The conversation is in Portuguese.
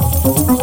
Música